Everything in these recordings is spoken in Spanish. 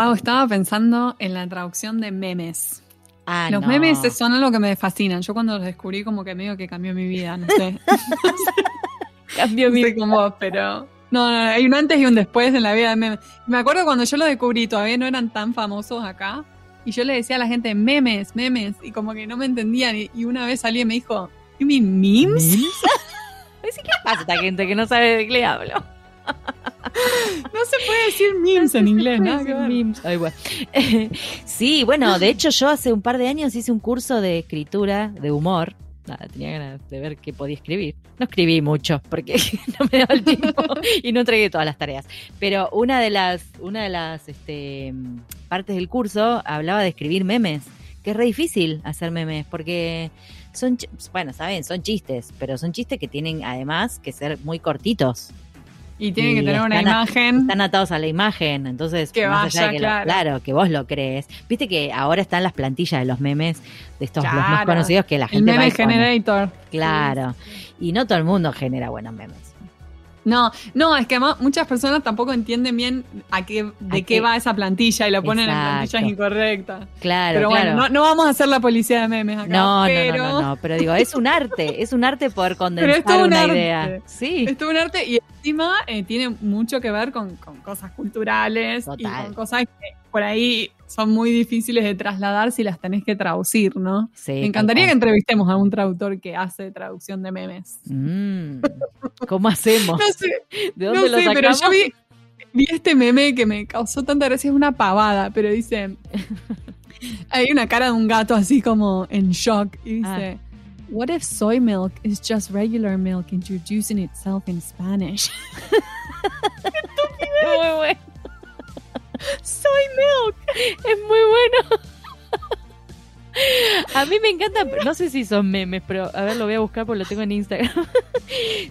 Pau, estaba pensando en la traducción de memes. Ah, Los no. memes son algo que me fascinan. Yo cuando los descubrí como que medio que cambió mi vida, no sé. Cambió no mi sé cómo, pero... No, no, hay un antes y un después en la vida de memes. Me acuerdo cuando yo lo descubrí, todavía no eran tan famosos acá. Y yo le decía a la gente, memes, memes. Y como que no me entendían. Y, y una vez y me dijo, ¿You mean memes? Decí, ¿Qué pasa esta gente que no sabe de qué hablo? No se puede decir memes en inglés. Memes. Ay, bueno. Sí, bueno, de hecho yo hace un par de años hice un curso de escritura, de humor. Nada, tenía ganas de ver qué podía escribir. No escribí mucho porque no me daba el tiempo y no entregué todas las tareas. Pero una de las, una de las este, partes del curso hablaba de escribir memes, que es re difícil hacer memes porque son, bueno, saben, son chistes, pero son chistes que tienen además que ser muy cortitos. Y tiene que tener una a- imagen. están atados a la imagen, entonces Que más allá de que lo- claro. que vos lo crees. Viste que ahora están las plantillas de los memes de estos los más conocidos que la El gente va meme generator. Claro. Y no todo el mundo genera buenos memes. No, no, es que además muchas personas tampoco entienden bien a qué, de ¿A qué, qué? va esa plantilla y lo ponen en Exacto. plantillas incorrectas. Claro, pero claro. bueno, no, no vamos a hacer la policía de memes acá. no, no, pero no, no, no, pero digo, es un arte, es un arte poder Pero condensar es todo un una arte. idea. Sí. Es todo un arte y encima eh, tiene mucho que ver con, con cosas culturales y con cosas que por ahí son muy difíciles de trasladar si las tenés que traducir, ¿no? sí Me encantaría que entrevistemos a un traductor que hace traducción de memes. Mm, ¿Cómo hacemos? No sé, ¿De no dónde lo sé, pero sacamos? yo vi, vi este meme que me causó tanta gracia, es una pavada, pero dice, hay una cara de un gato así como en shock y dice, What if soy milk is just regular milk introducing itself in Spanish? Muy bueno. Soy milk. Es muy bueno. A mí me encanta, no sé si son memes, pero a ver, lo voy a buscar porque lo tengo en Instagram.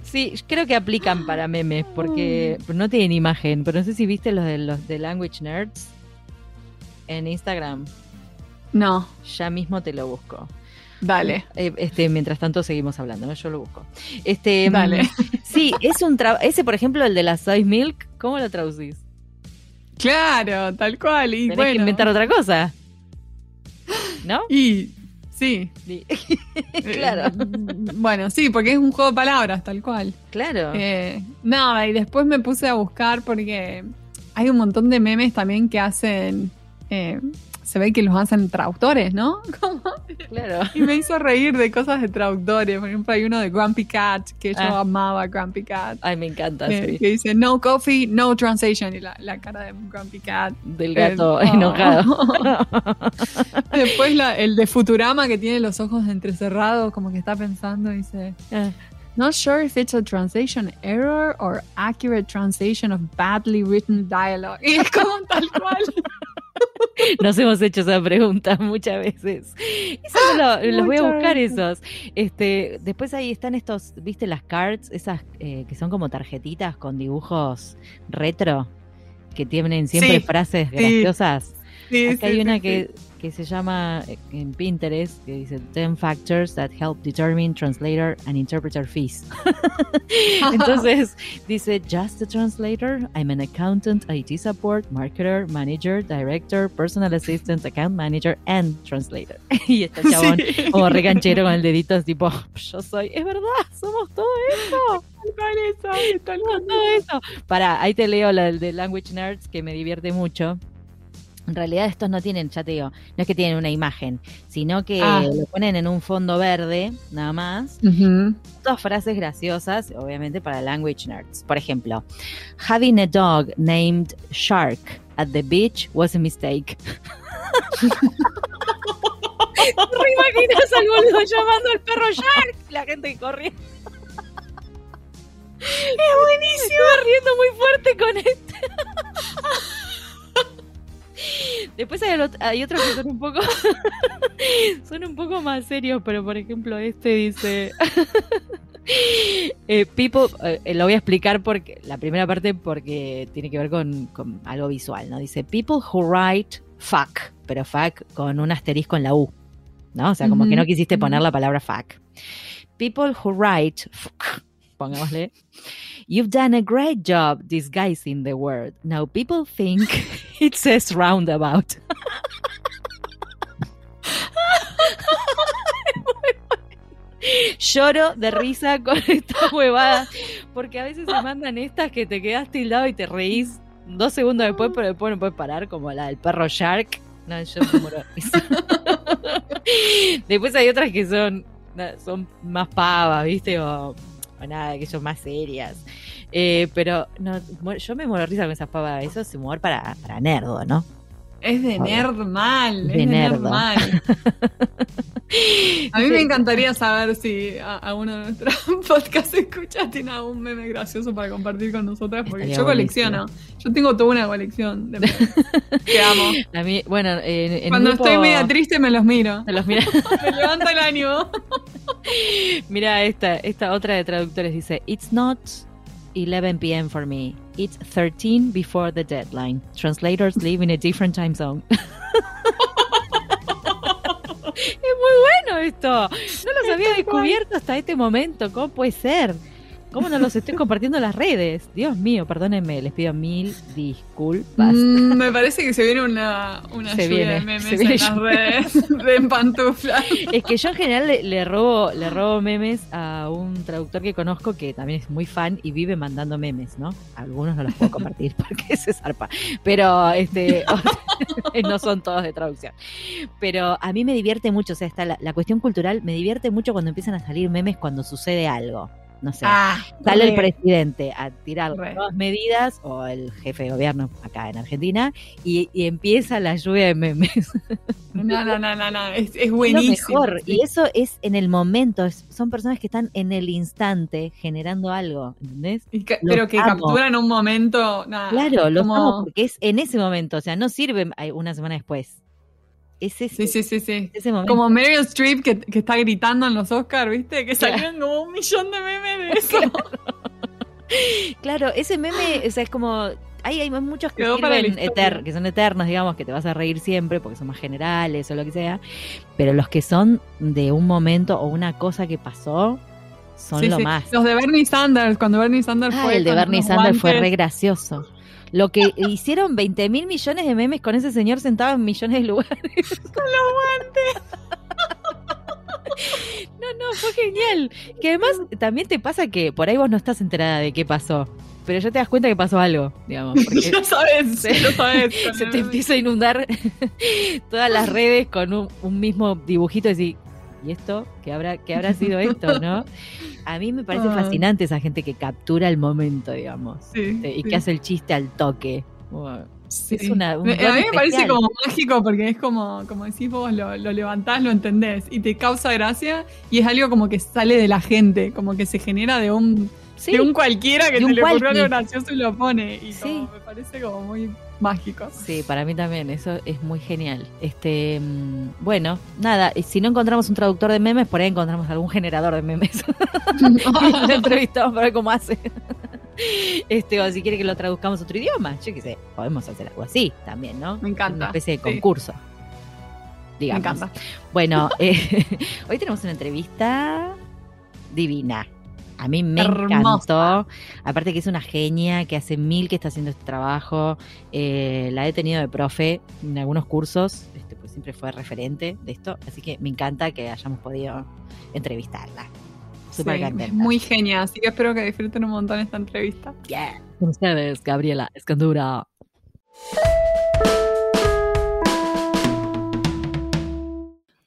Sí, creo que aplican para memes porque no tienen imagen, pero no sé si viste los de los de Language Nerds en Instagram. No, Ya mismo te lo busco. dale. Eh, Este, mientras tanto seguimos hablando, ¿no? Yo lo busco. Este, Dale. mm, Sí, es un tra- ese por ejemplo el de la soy milk, ¿cómo lo traducís? Claro, tal cual. Y Tenés bueno, que inventar otra cosa. ¿No? Y sí. Sí. claro. Eh, bueno, sí, porque es un juego de palabras, tal cual. Claro. Eh, nada, y después me puse a buscar porque hay un montón de memes también que hacen. eh, se ve que los hacen traductores, ¿no? Claro. Y me hizo reír de cosas de traductores. Por ejemplo, hay uno de Grumpy Cat, que yo Ah. amaba Grumpy Cat. Ay, me encanta. Que, sí. que dice no coffee, no translation. Y la, la cara de Grumpy Cat. Del gato Eh, oh. enojado. Después la- el de Futurama que tiene los ojos entrecerrados, como que está pensando y dice. Ah, Not sure if it's a translation error or accurate translation of badly written dialogue. Y es como tal cual. Nos hemos hecho esa pregunta muchas veces. Eso lo- los voy a buscar veces. esos. Este, después ahí están estos, ¿viste las cards? Esas eh, que son como tarjetitas con dibujos retro que tienen siempre Sí, frases graciosas. Sí, Acá sí, hay una sí, que, que se llama eh, en Pinterest que dice 10 factors that help determine translator and interpreter fees. Entonces dice just a translator, I'm an accountant, IT support, marketer, manager, director, personal assistant, account manager and translator. Y este chabón Sí. como recanchero con el dedito es tipo, yo soy, es verdad, somos todo eso, Tal eso, tal todo eso. Para, ahí te leo la de Language Nerds que me divierte mucho. En realidad estos no tienen, ya te digo, no es que tienen una imagen, sino que Ah. lo ponen en un fondo verde, nada más. Dos frases graciosas, obviamente para language nerds. Por ejemplo, having a dog named Shark at the beach was a mistake. ¿Te imaginas al boludo llamando al perro Shark? La gente corriendo. Es buenísimo. Riendo muy fuerte con este. Hay, ot- hay otros que son un poco son un poco más serios, pero por ejemplo este dice eh, people eh, lo voy a explicar porque la primera parte porque tiene que ver con, con algo visual, ¿no? Dice people who write fuck, pero fuck con un asterisco en la u, ¿no? O sea, como que no quisiste poner la palabra fuck. People who write fuck pongámosle. You've done a great job disguising the word. Now people think it says roundabout. Lloro de risa con esta huevada, porque a veces se mandan estas que te quedas tildado y te reís dos segundos después, pero después no puedes parar, como la del perro Shark. No, yo me muero después hay otras que son, son más pavas, ¿viste? O, nada, que son más serias. Eh, pero no, yo me muero risa con esas pavas. Eso es humor para, para nerdo, ¿no? Es de nerd mal, de es de nerd mal. A mí me encantaría saber si a, uno de nuestros podcasts escucha tiene algún meme gracioso para compartir con nosotras, porque yo colecciono. Yo tengo toda una colección de memes que amo. bueno, Cuando estoy media triste me los miro. Me los miro. me levanta el ánimo. Mira esta, esta otra de traductores dice, It's not 11 p.m. for me. It's 13 before the deadline. Translators live in a different time zone. es muy bueno esto. No los había descubierto hasta este momento. ¿Cómo puede ser? ¿Cómo no los estoy compartiendo en las redes? Dios mío, perdónenme, les pido mil disculpas. Mm, me parece que se viene una, una lluvia de memes en las redes de pantufla. Es que yo en general le, robo, le robo memes a un traductor que conozco que también es muy fan y vive mandando memes, ¿no? Algunos no los puedo compartir porque se zarpa. Pero este no son todos de traducción. Pero a mí me divierte mucho, o sea, está la, la cuestión cultural, me divierte mucho cuando empiezan a salir memes cuando sucede algo no sé, ah, sale el presidente a tirar nuevas medidas o el jefe de gobierno acá en Argentina y, empieza la lluvia de memes. No, no, no, no, no. Es, es buenísimo. mejor. Y eso es en el momento, son personas que están en el instante generando algo, ¿entendés? pero que capturan un momento. claro, lo como... porque es en ese momento, o sea, no sirve una semana después. Es ese, sí, sí, sí, sí. como Meryl Streep que, que, está gritando en los Oscars, ¿viste? Que salieron como un millón de memes de eso. Claro, ese meme, o sea, es como hay, hay muchos que, sirven que son eternos, digamos, que te vas a reír siempre porque son más generales o lo que sea, pero los que son de un momento o una cosa que pasó son lo más. Los de Bernie Sanders, cuando Bernie Sanders ah, El de Bernie Sanders fue re gracioso. Lo que hicieron 20 mil millones de memes con ese señor sentado en millones de lugares. Con los guantes. No, no, fue genial. Que además también te pasa que por ahí vos no estás enterada de qué pasó. Pero ya te das cuenta que pasó algo, digamos. Ya sabes, se, sabes. Se te empieza a inundar todas las redes con un, mismo dibujito y decir, ¿y esto? ¿Qué habrá, qué habrá sido esto, no? A mí me parece ah. fascinante esa gente que captura el momento, digamos. Este, y que hace el chiste al toque. Es una, a mí me parece como mágico porque es como, como decís vos, lo, lo, levantás, lo entendés y te causa gracia y es algo como que sale de la gente, como que se genera de un, de un cualquiera que se le ocurrió algo gracioso y lo pone. Y como, me parece como muy mágico. Sí, para mí también, eso es muy genial. Este, mm, bueno, nada, si no encontramos un traductor de memes, por ahí encontramos algún generador de memes. lo entrevistamos para ver cómo hace. Este, o si quiere que lo traduzcamos a otro idioma, yo qué sé, podemos hacer algo así también, ¿no? Me encanta. Una especie de concurso. Digamos. Me encanta. Bueno, eh, hoy tenemos una entrevista divina. A mí me encantó. Aparte que es una genia, que hace mil que está haciendo este trabajo. Eh, la he tenido de profe en algunos cursos, este, pues siempre fue referente de esto. Así que me encanta que hayamos podido entrevistarla. Súper Muy genial, así que espero que disfruten un montón esta entrevista. Yeah. Con ustedes, Gabriela Escandura.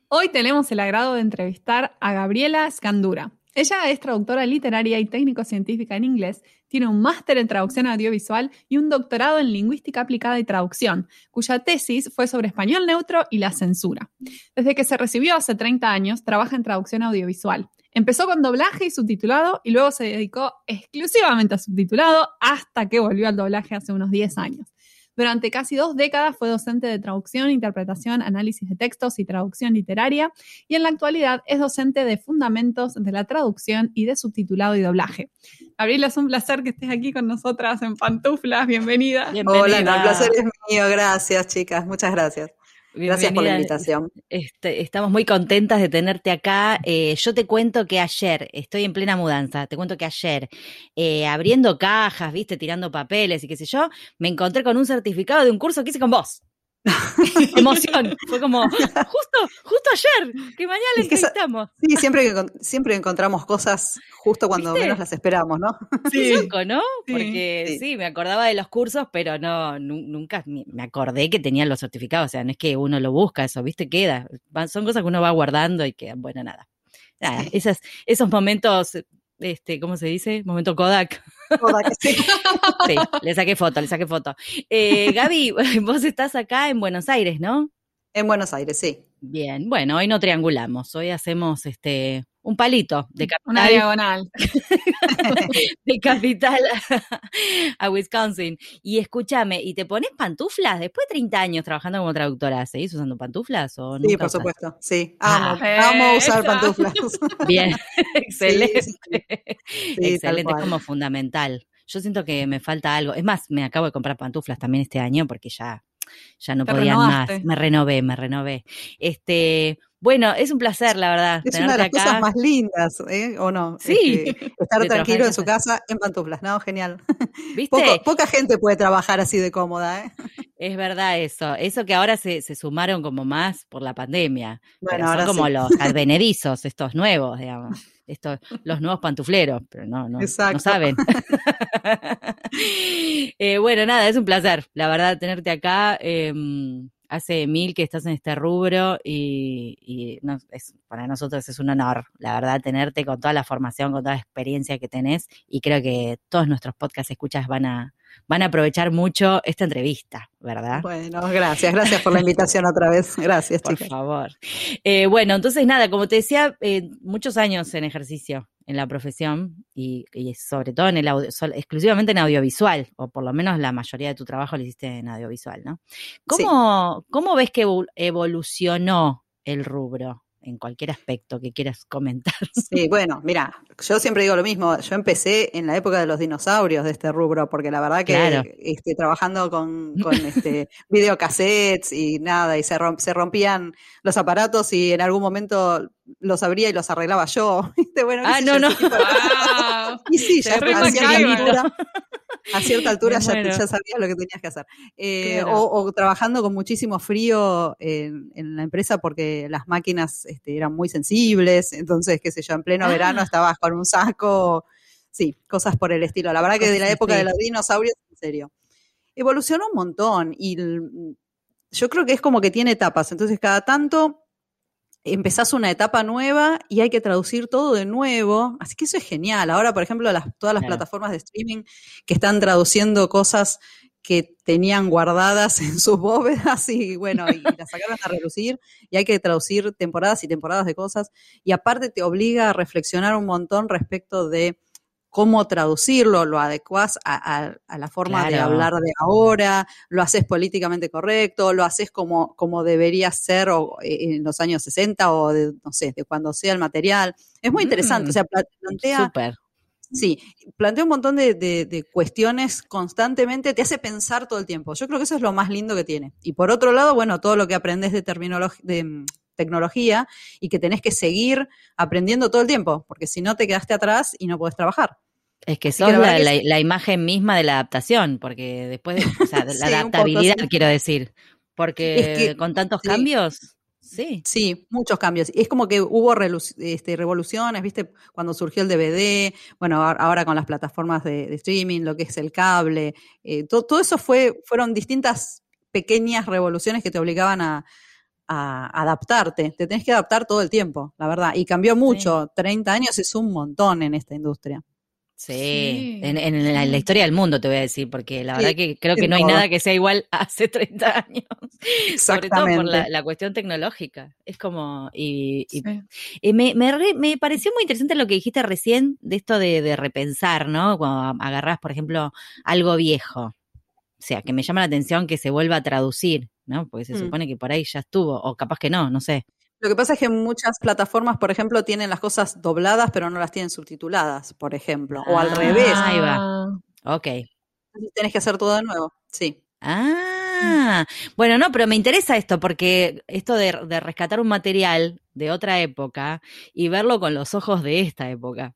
Hoy tenemos el agrado de entrevistar a Gabriela Escandura. Ella es traductora literaria y técnico-científica en inglés, tiene un máster en traducción audiovisual y un doctorado en lingüística aplicada y traducción, cuya tesis fue sobre español neutro y la censura. Desde que se recibió hace 30 años, trabaja en traducción audiovisual. Empezó con doblaje y subtitulado y luego se dedicó exclusivamente a subtitulado hasta que volvió al doblaje hace unos 10 años. Durante casi dos décadas fue docente de traducción, interpretación, análisis de textos y traducción literaria y en la actualidad es docente de fundamentos de la traducción y de subtitulado y doblaje. Gabriela, es un placer que estés aquí con nosotras en Pantuflas. Bienvenida. Hola, el placer es mío. Gracias, chicas. Muchas gracias. Gracias por la invitación. Este, estamos muy contentas de tenerte acá. Eh, yo te cuento que ayer, estoy en plena mudanza, te cuento que ayer, eh, abriendo cajas, viste, tirando papeles y qué sé yo, me encontré con un certificado de un curso que hice con vos. emoción. Fue como, justo, justo ayer, que mañana le entrevistamos. Sí, siempre, siempre encontramos cosas justo cuando menos las esperamos, ¿no? Sí, ¿no? Porque sí. me acordaba de los cursos, pero no, nunca me acordé que tenían los certificados. O sea, no es que uno lo busca, eso, ¿viste? Queda. Son cosas que uno va guardando y quedan, bueno, nada. Nada, esas, esos momentos este, ¿cómo se dice? Momento Kodak. Kodak, sí. sí, le saqué foto, le saqué foto. Eh, Gaby, vos estás acá en Buenos Aires, ¿no? En Buenos Aires, sí. Bien, bueno, hoy no triangulamos, hoy hacemos este un palito de capital. Una diagonal. de capital a, Wisconsin. Y escúchame, ¿y te pones pantuflas? Después de 30 años trabajando como traductora, ¿seguís usando pantuflas o Sí, por supuesto, sí. Amo, amo usar pantuflas. Bien, excelente. excelente, es como fundamental. Yo siento que me falta algo. Es más, me acabo de comprar pantuflas también este año porque ya, ya no podía más. Me renové, me renové. Este, bueno, es un placer, la verdad. Es una de las cosas más lindas, ¿eh? ¿O no? Sí. Este, estar tranquilo en su casa en pantuflas, ¿no? Genial. ¿Viste? poca gente puede trabajar así de cómoda, ¿eh? Es verdad eso. Eso que ahora se, se sumaron como más por la pandemia. Bueno, ahora son como los advenedizos, estos nuevos, digamos. Estos, los nuevos pantufleros, pero no, no, no saben. eh, bueno, nada, es un placer, la verdad, tenerte acá. Eh, hace mil que estás en este rubro y, para nosotros es un honor, la verdad, tenerte con toda la formación, con toda la experiencia que tenés y creo que todos nuestros podcasts escuchas van a, van a aprovechar mucho esta entrevista, ¿verdad? Bueno, gracias, gracias por la invitación otra vez. Gracias, Por favor. Eh, bueno, entonces nada, como te decía, eh, muchos años en ejercicio en la profesión y, sobre todo en el audio, exclusivamente en audiovisual, o por lo menos la mayoría de tu trabajo lo hiciste en audiovisual, ¿no? ¿Cómo, ¿cómo ves que evolucionó el rubro? En cualquier aspecto que quieras comentar. Sí, bueno, mira, yo siempre digo lo mismo, yo empecé en la época de los dinosaurios de este rubro, porque la verdad que este, trabajando con, con este, videocassettes y nada, y se, se rompían los aparatos y en algún momento los abría y los arreglaba yo. Bueno, ah, no, no. Y sí, ya a cierta altura ya, sabías lo que tenías que hacer. Eh, o, trabajando con muchísimo frío en, la empresa porque las máquinas este, eran muy sensibles, entonces, qué sé yo, en pleno verano ah. estabas con un saco, sí, cosas por el estilo. La verdad que de la época de los dinosaurios, en serio. Evolucionó un montón y yo creo que es como que tiene etapas, entonces cada tanto empezás una etapa nueva y hay que traducir todo de nuevo. Así que eso es genial. Ahora, por ejemplo, las, todas las plataformas de streaming que están traduciendo cosas que tenían guardadas en sus bóvedas y bueno, y las sacaron a relucir y hay que traducir temporadas y temporadas de cosas y aparte te obliga a reflexionar un montón respecto de cómo traducirlo, lo adecuás a, la forma de hablar de ahora, lo haces políticamente correcto, lo haces como, como debería ser eh, en los años 60 o de, no sé, de cuando sea el material. Es muy interesante, o mm. sea, plantea... Super. Sí, plantea un montón de, cuestiones constantemente, te hace pensar todo el tiempo. Yo creo que eso es lo más lindo que tiene. Y por otro lado, bueno, todo lo que aprendes de terminología, de mm, tecnología y que tenés que seguir aprendiendo todo el tiempo, porque si no te quedaste atrás y no podés trabajar. Es que sos la, imagen misma de la adaptación, porque después, o sea, la adaptabilidad, quiero decir, porque con tantos cambios, sí. Sí, muchos cambios. Es como que hubo este, revoluciones, ¿viste? Cuando surgió el DVD, bueno, ahora con las plataformas de, streaming, lo que es el cable, eh, todo, eso fue, fueron distintas pequeñas revoluciones que te obligaban a, adaptarte. Te tenés que adaptar todo el tiempo, la verdad. Y cambió mucho. 30 años es un montón en esta industria. Sí, En, la, historia del mundo te voy a decir, porque la verdad que creo que no hay nada que sea igual hace 30 años. Sobre todo por la, cuestión tecnológica. Es como. Y, me, me, pareció muy interesante lo que dijiste recién de esto de, repensar, ¿no? Cuando agarras, por ejemplo, algo viejo. O sea, que me llama la atención que se vuelva a traducir, ¿no? Porque se mm. supone que por ahí ya estuvo, o capaz que no, no sé. Lo que pasa es que muchas plataformas, por ejemplo, tienen las cosas dobladas, pero no las tienen subtituladas, por ejemplo. O al ah, revés. Ahí va. Ok. Tenés que hacer todo de nuevo, sí. Ah, Ah, bueno, no, pero me interesa esto porque esto de, rescatar un material de otra época y verlo con los ojos de esta época,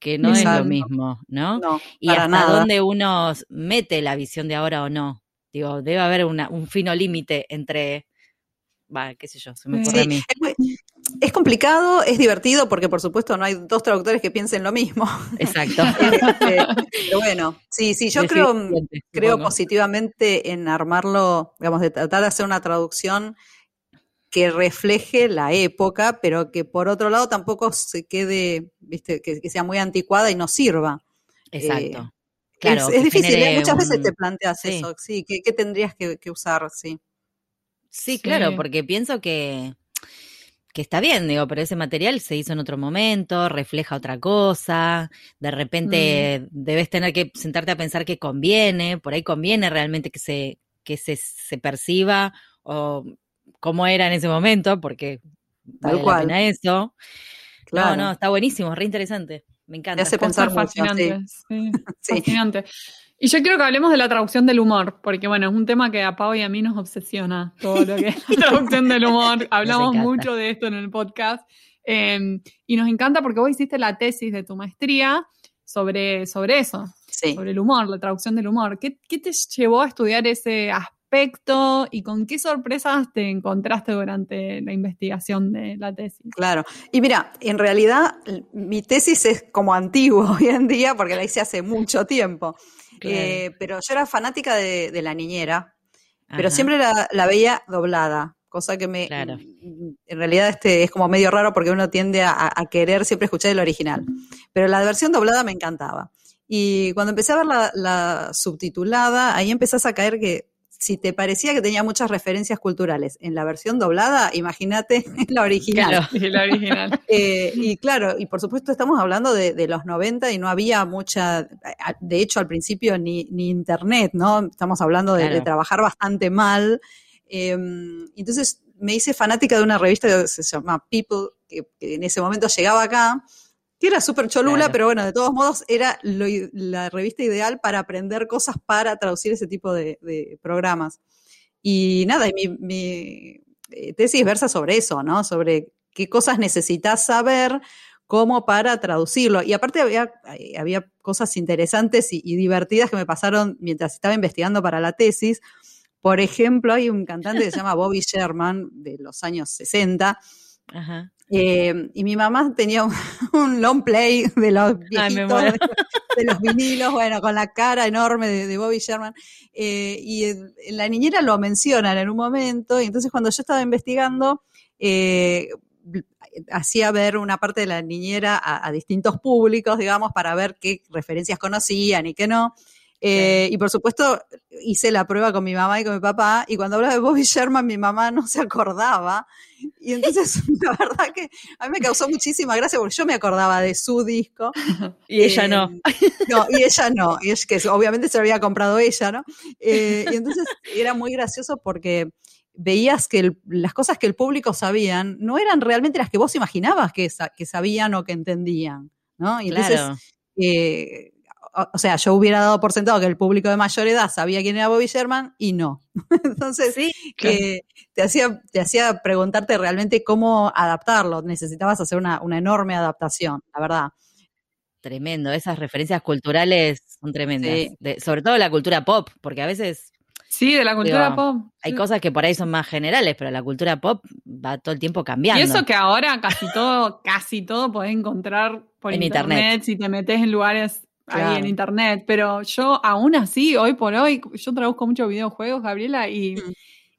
que no es lo mismo, ¿no? y hasta dónde uno mete la visión de ahora o no. Digo, debe haber un fino límite entre va, qué sé yo, se me ocurre a mí. Es, complicado, es divertido, porque por supuesto no hay dos traductores que piensen lo mismo. Exacto. Este, pero bueno, sí, sí, yo creo, creo positivamente en armarlo, digamos, de tratar de hacer una traducción que refleje la época, pero que por otro lado tampoco se quede, viste, que, sea muy anticuada y no sirva. Exacto. Eh, claro, es, difícil, ¿eh? muchas veces te planteas eso, sí, ¿qué, tendrías que, que usar? Sí. Sí, claro, porque pienso que, que está bien, digo, pero ese material se hizo en otro momento, refleja otra cosa, de repente mm. debes tener que sentarte a pensar que conviene, por ahí conviene realmente que se, que se, se perciba o cómo era en ese momento, porque Tal vale cual. la pena eso. Claro. No, no, está buenísimo, re interesante. Me encanta. Te hace pensar fascinante. Sí. Fascinante. Y yo quiero que hablemos de la traducción del humor, porque bueno, es un tema que a Pau y a mí nos obsesiona, todo lo que es la traducción del humor. Hablamos mucho de esto en el podcast. Em, y nos encanta porque vos hiciste la tesis de tu maestría sobre, sobre eso, sobre el humor, la traducción del humor. ¿Qué, ¿Qué, te llevó a estudiar ese aspecto y con qué sorpresas te encontraste durante la investigación de la tesis? Claro, y mira, en realidad mi tesis es como antigua hoy en día porque la hice hace mucho tiempo. Eh, pero yo era fanática de, la niñera, pero siempre la, veía doblada, cosa que me... En realidad este es como medio raro porque uno tiende a, querer siempre escuchar el original. Pero la versión doblada me encantaba. Y cuando empecé a ver la, la subtitulada, ahí empezás a caer que si te parecía que tenía muchas referencias culturales en la versión doblada, imagínate la original. Claro, la original. Eh, y claro, y por supuesto estamos hablando de, los 90 y no había mucha, de hecho al principio ni, ni internet, ¿no? Estamos hablando de, trabajar bastante mal. Em, entonces me hice fanática de una revista que se llama People, que en ese momento llegaba acá que era súper cholula, pero bueno, de todos modos era la revista ideal para aprender cosas para traducir ese tipo de, programas. Y nada, mi, mi, eh, tesis versa sobre eso, ¿no? Sobre qué cosas necesitas saber como para traducirlo. Y aparte había, eh, había cosas interesantes y, divertidas que me pasaron mientras estaba investigando para la tesis. Por ejemplo, hay un cantante que se llama Bobby Sherman de los años 60, Ajá. Eh, y mi mamá tenía un, long play de los viejitos, de, los vinilos, bueno, con la cara enorme de, Bobby Sherman. Eh, y la niñera lo mencionan en un momento, y entonces cuando yo estaba investigando, eh, hacía ver una parte de la niñera a, distintos públicos, digamos, para ver qué referencias conocían y qué no. Eh, y por supuesto, hice la prueba con mi mamá y con mi papá, y cuando hablaba de Bobby Sherman, mi mamá no se acordaba. Y entonces, la verdad que a mí me causó muchísima gracia porque yo me acordaba de su disco. y ella no. Eh, no, y ella no. Y es que obviamente se lo había comprado ella, ¿no? Eh, y entonces era muy gracioso porque veías que las cosas que el público sabían no eran realmente las que vos imaginabas que, que sabían o que entendían, ¿no? Y entonces, o sea, yo hubiera dado por sentado que el público de mayor edad sabía quién era Bobby Sherman y no. Entonces, sí, te, hacía, te hacía preguntarte realmente cómo adaptarlo. Necesitabas hacer una, enorme adaptación, la verdad. Tremendo, esas referencias culturales son tremendas. sobre todo la cultura pop, porque a veces Sí, de la cultura pop. Hay cosas que por ahí son más generales, pero la cultura pop va todo el tiempo cambiando. Y eso que ahora casi todo, casi todo podés encontrar por internet, si te metes en lugares ahí en internet, pero yo aún así, hoy por hoy, yo traduzco muchos videojuegos, Gabriela, y, mm.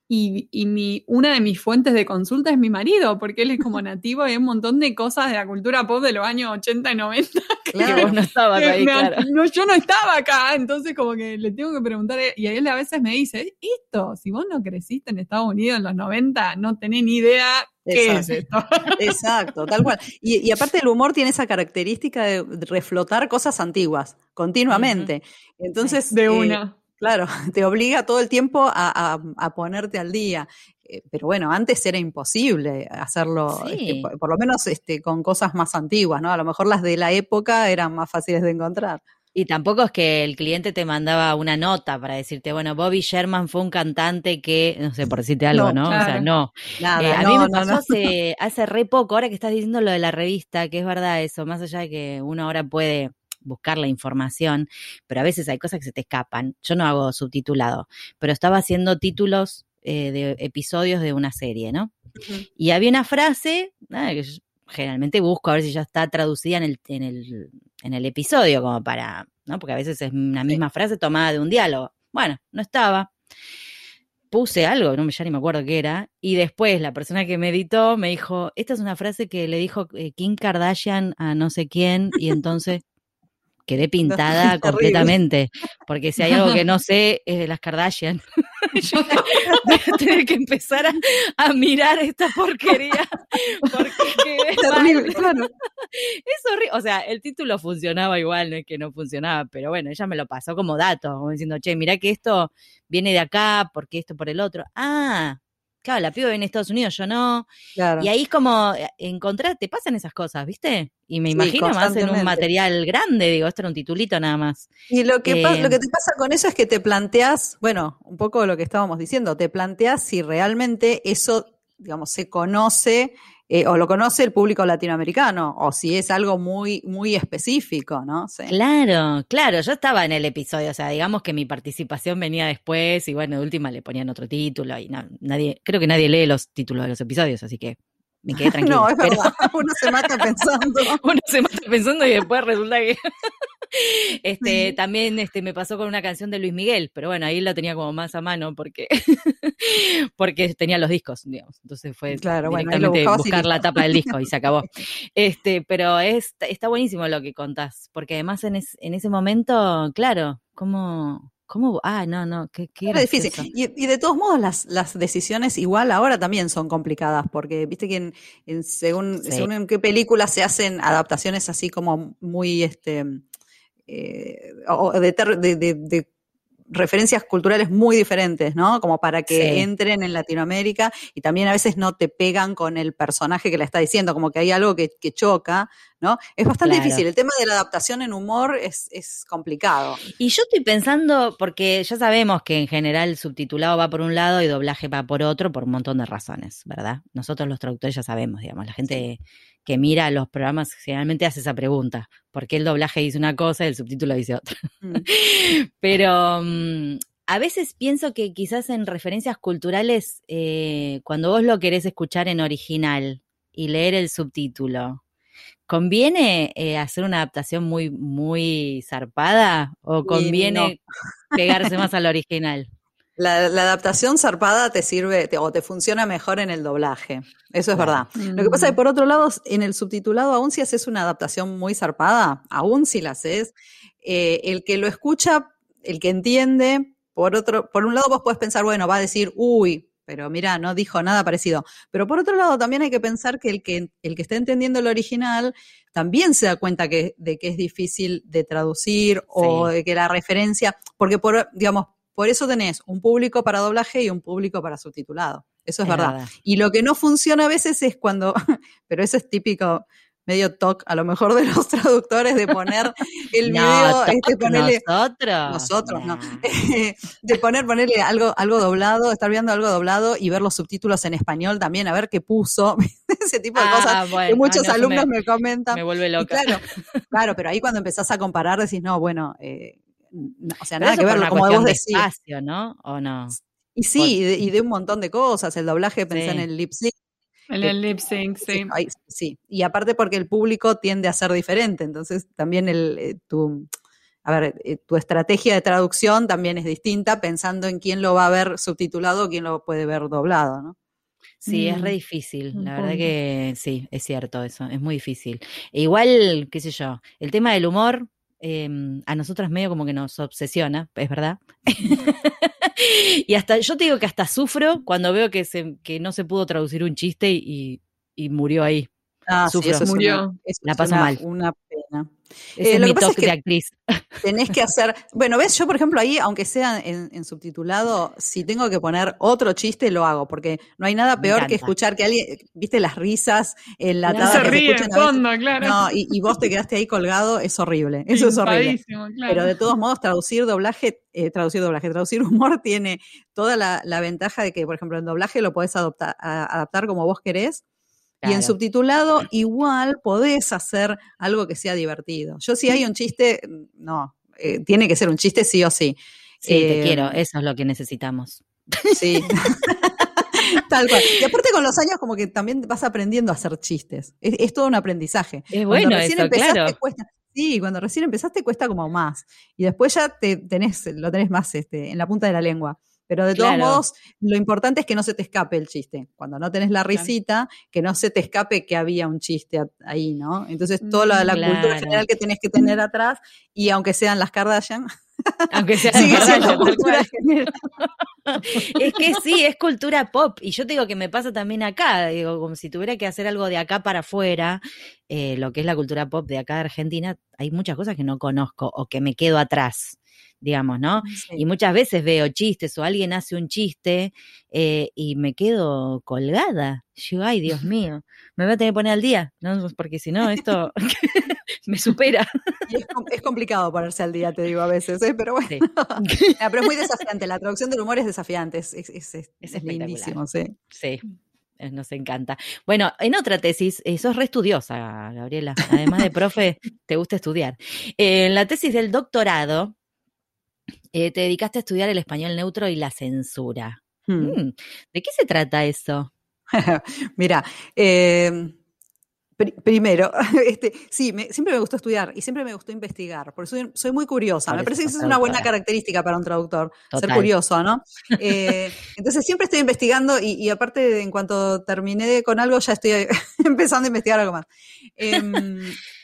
y, y, mi, una de mis fuentes de consulta es mi marido, porque él es como nativo y hay un montón de cosas de la cultura pop de los años 80 y 90. Claro, no estabas ahí, claro. No, yo no estaba acá, entonces como que le tengo que preguntar, y él a veces me dice, esto, si vos no creciste en Estados Unidos en los 90, no tenés ni idea ¿Qué es esto? Exacto, tal cual. Y, aparte el humor tiene esa característica de reflotar cosas antiguas continuamente. Entonces, de eh, una. claro, te obliga todo el tiempo a, ponerte al día. Eh, pero bueno, antes era imposible hacerlo, este, por, lo menos este, con cosas más antiguas, ¿no? A lo mejor las de la época eran más fáciles de encontrar. Y tampoco es que el cliente te mandaba una nota para decirte, bueno, Bobby Sherman fue un cantante que, no sé, por decirte algo, ¿no? O sea, no. Nada, eh, a mí me pasó hace, hace re poco, ahora que estás diciendo lo de la revista, que es verdad eso, más allá de que uno ahora puede buscar la información, pero a veces hay cosas que se te escapan. Yo no hago subtitulado, pero estaba haciendo títulos eh, de episodios de una serie, ¿no? Y había una frase, que generalmente busco a ver si ya está traducida en el, en el, en el episodio, como para, ¿no? Porque a veces es una misma frase tomada de un diálogo. Bueno, no estaba. Puse algo, no ya ni me acuerdo qué era, y después la persona que me editó me dijo, esta es una frase que le dijo eh, Kim Kardashian a no sé quién, y entonces quedé pintada completamente, porque si hay algo que no sé es de las Kardashian. Yo voy a tener que empezar a, mirar esta porquería porque claro. Es horrible, o sea, el título funcionaba igual, no es que no funcionaba, pero bueno, ella me lo pasó como dato, como diciendo, che, mira que esto viene de acá, porque esto por el otro. Ah, claro, la piba viene de Estados Unidos, yo no. Y ahí es como eh, encontrar, te pasan esas cosas, ¿viste? Y me imagino más en un material grande, digo, esto era un titulito nada más. Y lo que, lo que eh, te pasa con eso es que te planteas, bueno, un poco lo que estábamos diciendo, te planteas si realmente eso, digamos, se conoce eh, o lo conoce el público latinoamericano, o si es algo muy, muy específico, ¿no? Claro, claro, yo estaba en el episodio, o sea, digamos que mi participación venía después y bueno, de última le ponían otro título y nadie, creo que nadie lee los títulos de los episodios, así que me quedé tranquila. No, es verdad, uno se mata pensando. uno se mata pensando y después resulta que este, también este, me pasó con una canción de Luis Miguel, pero bueno, ahí la tenía como más a mano porque, porque tenía los discos, digamos. Entonces fue claro, directamente buscar la tapa del disco y se acabó. Este, pero es, está buenísimo lo que contás, porque además en, en ese momento, claro, como ¿Cómo? Ah, no, no, qué, qué difícil. Y, de todos modos, las, las decisiones igual ahora también son complicadas, porque viste que en, según, según en qué película se hacen adaptaciones así como muy, este, eh, o de, de, de, referencias culturales muy diferentes, ¿no? Como para que entren en Latinoamérica y también a veces no te pegan con el personaje que la está diciendo, como que hay algo que, que choca, ¿no? Es bastante difícil. El tema de la adaptación en humor es, es, complicado. Y yo estoy pensando, porque ya sabemos que en general subtitulado va por un lado y doblaje va por otro, por un montón de razones, ¿verdad? Nosotros los traductores ya sabemos, digamos, la gente que mira los programas generalmente hace esa pregunta, ¿por qué el doblaje dice una cosa y el subtítulo dice otra? Mm. Pero mm, a veces pienso que quizás en referencias culturales, eh, cuando vos lo querés escuchar en original y leer el subtítulo, ¿conviene eh, hacer una adaptación muy, muy zarpada o conviene pegarse más al original? La, adaptación zarpada te sirve o te funciona mejor en el doblaje. Eso es verdad. Lo que pasa es que, por otro lado, en el subtitulado, aún si haces una adaptación muy zarpada, aún si la haces, eh, el que lo escucha, el que entiende, por otro, por un lado vos puedes pensar, bueno, va a decir, uy, pero mira, no dijo nada parecido. Pero por otro lado, también hay que pensar que el que, el que está entendiendo el original también se da cuenta que, de que es difícil de traducir o de que la referencia, porque por, digamos, por eso tenés un público para doblaje y un público para subtitulado. Eso es, verdad. Y lo que no funciona a veces es cuando, pero eso es típico, medio talk a lo mejor de los traductores de poner el video, este, ponerle, nosotros, nosotros, no, de poner, ponerle algo, algo doblado, estar viendo algo doblado y ver los subtítulos en español también, a ver qué puso, ese tipo de cosas ah, que muchos alumnos me, comentan. Me vuelve loca. claro, claro, pero ahí cuando empezás a comparar decís, no, bueno, eh, o sea, nada que ver, como vos decís. espacio, ¿no? ¿O no? Y sí, y de, un montón de cosas, el doblaje, pensé en el lip sync. En el lip sync, sí. Sí, y aparte porque el público tiende a ser diferente, entonces también el, eh, tu, a ver, eh, tu estrategia de traducción también es distinta pensando en quién lo va a ver subtitulado o quién lo puede ver doblado, ¿no? Sí, es re mm, difícil, la verdad que sí, es cierto eso, es muy difícil. E igual, qué sé yo, el tema del humor, Em, a nosotras medio como que nos obsesiona, es verdad. y hasta, yo te digo que hasta sufro cuando veo que, se, que no se pudo traducir un chiste y, y murió ahí. Ah, sufro. Sí, eso murió. la paso mal. Una. Buena. Ese eh, es mi toque de actriz. Tenés que hacer. Bueno, ves, yo por ejemplo ahí, aunque sea en, subtitulado, si tengo que poner otro chiste, lo hago, porque no hay nada peor que escuchar que alguien, viste las risas en la Se ríe en fondo, claro. No, y, vos te quedaste ahí colgado, es horrible. Eso es horrible. Pero de todos modos, traducir doblaje, eh, traducir doblaje, traducir humor tiene toda la, ventaja de que, por ejemplo, en doblaje lo podés adoptar, adaptar como vos querés y en subtitulado igual podés hacer algo que sea divertido. Yo si hay un chiste, no, eh, tiene que ser un chiste sí o sí. Sí, te eh, quiero, eso es lo que necesitamos. Sí. Tal cual. Y aparte con los años como que también vas aprendiendo a hacer chistes. Es, todo un aprendizaje. Es bueno eso, claro. Cuesta, sí, cuando recién empezaste cuesta como más. Y después ya te tenés, lo tenés más este, en la punta de la lengua. Pero de todos modos, lo importante es que no se te escape el chiste. Cuando no tenés la risita, que no se te escape que había un chiste ahí, ¿no? Entonces, toda la, la cultura general que tenés que tener atrás, y aunque sean las Kardashian, aunque cultura general. es que sí, es cultura pop. Y yo te digo que me pasa también acá. Digo, como si tuviera que hacer algo de acá para afuera, eh, lo que es la cultura pop de acá de Argentina, hay muchas cosas que no conozco o que me quedo atrás digamos, ¿no? Y muchas veces veo chistes o alguien hace un chiste eh, y me quedo colgada. Yo, ay, Dios mío, me voy a tener que poner al día, ¿no? Porque si no, esto me supera. es, complicado ponerse al día, te digo a veces, ¿eh? pero bueno. Ah, pero es muy desafiante, la traducción del humor es desafiante, es, es, es lindísimo, sí. Sí, nos encanta. Bueno, en otra tesis, eh, sos re estudiosa, Gabriela. Además de profe, te gusta estudiar. en la tesis del doctorado, eh, te dedicaste a estudiar el español neutro y la censura. Hmm. Mm, ¿De qué se trata eso? Mira, em, primero, este, sí, siempre me gustó estudiar y siempre me gustó investigar, porque soy, soy muy curiosa. me parece que esa es una buena característica para un traductor, ser curioso, ¿no? Eh, entonces siempre estoy investigando y, aparte, en cuanto terminé con algo, ya estoy empezando a investigar algo más. Em,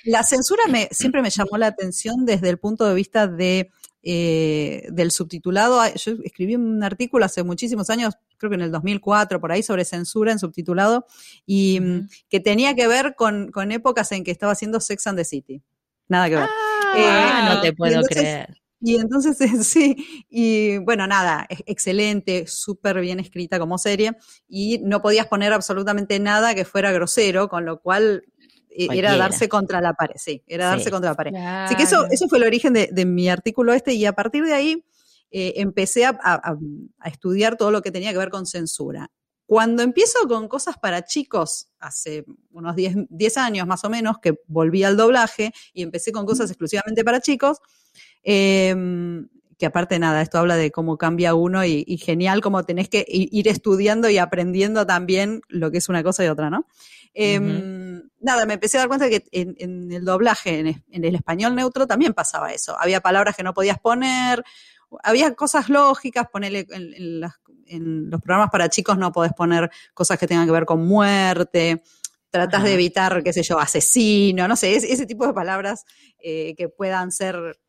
la censura me, siempre me llamó la atención desde el punto de vista de eh, del subtitulado. Yo escribí un artículo hace muchísimos años, creo que en el 2004, por ahí, sobre censura en subtitulado, y mm, que tenía que ver con, épocas en que estaba haciendo Sex and the City. Nada que ver. Ah, no te puedo creer. Y entonces, sí, y bueno, nada, excelente, súper bien escrita como serie, y no podías poner absolutamente nada que fuera grosero, con lo cual e, era darse contra la pared, sí, era darse contra la pared. Así que eso, eso fue el origen de, mi artículo este y a partir de ahí eh, empecé a, estudiar todo lo que tenía que ver con censura. Cuando empiezo con cosas para chicos, hace unos 10, años más o menos, que volví al doblaje y empecé con cosas exclusivamente para chicos, em, que aparte nada, esto habla de cómo cambia uno y, genial cómo tenés que ir estudiando y aprendiendo también lo que es una cosa y otra, ¿no? Em, nada, me empecé a dar cuenta que en, el doblaje, en, el español neutro, también pasaba eso. Había palabras que no podías poner, había cosas lógicas, ponerle en, los programas para chicos no podés poner cosas que tengan que ver con muerte, tratás de evitar, qué sé yo, asesino, no sé, ese, tipo de palabras eh, que puedan ser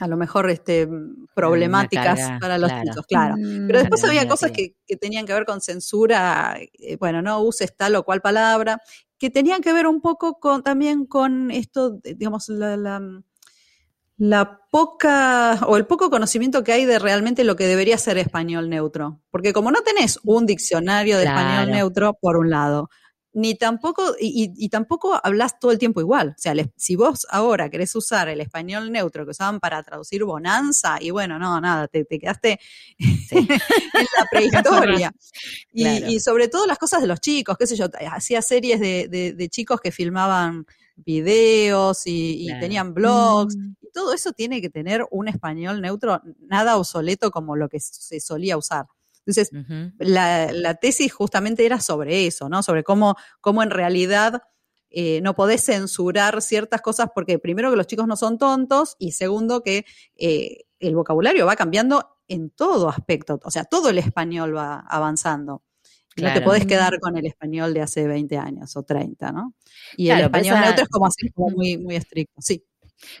a lo mejor este, problemáticas para los chicos, claro. Mm, Pero después había cosas que, tenían que ver con censura, eh, bueno, no uses tal o cual palabra, que tenían que ver un poco con, también con esto, digamos, la, la, poca o el poco conocimiento que hay de realmente lo que debería ser español neutro. Porque como no tenés un diccionario de español neutro, por un lado, ni tampoco, y, tampoco hablas todo el tiempo igual. O sea, si vos ahora querés usar el español neutro que usaban para traducir bonanza, y bueno, no, nada, te, quedaste en la prehistoria. y, sobre todo las cosas de los chicos, qué sé yo, hacía series de, chicos que filmaban videos y, tenían blogs. Mm. Y todo eso tiene que tener un español neutro, nada obsoleto como lo que se solía usar. Entonces, la, tesis justamente era sobre eso, ¿no? Sobre cómo, cómo en realidad eh, no podés censurar ciertas cosas porque primero que los chicos no son tontos y segundo que eh, el vocabulario va cambiando en todo aspecto, o sea, todo el español va avanzando. No te podés quedar con el español de hace 20 años o 30, ¿no? Y el español neutro es como así, como muy, muy estricto, sí.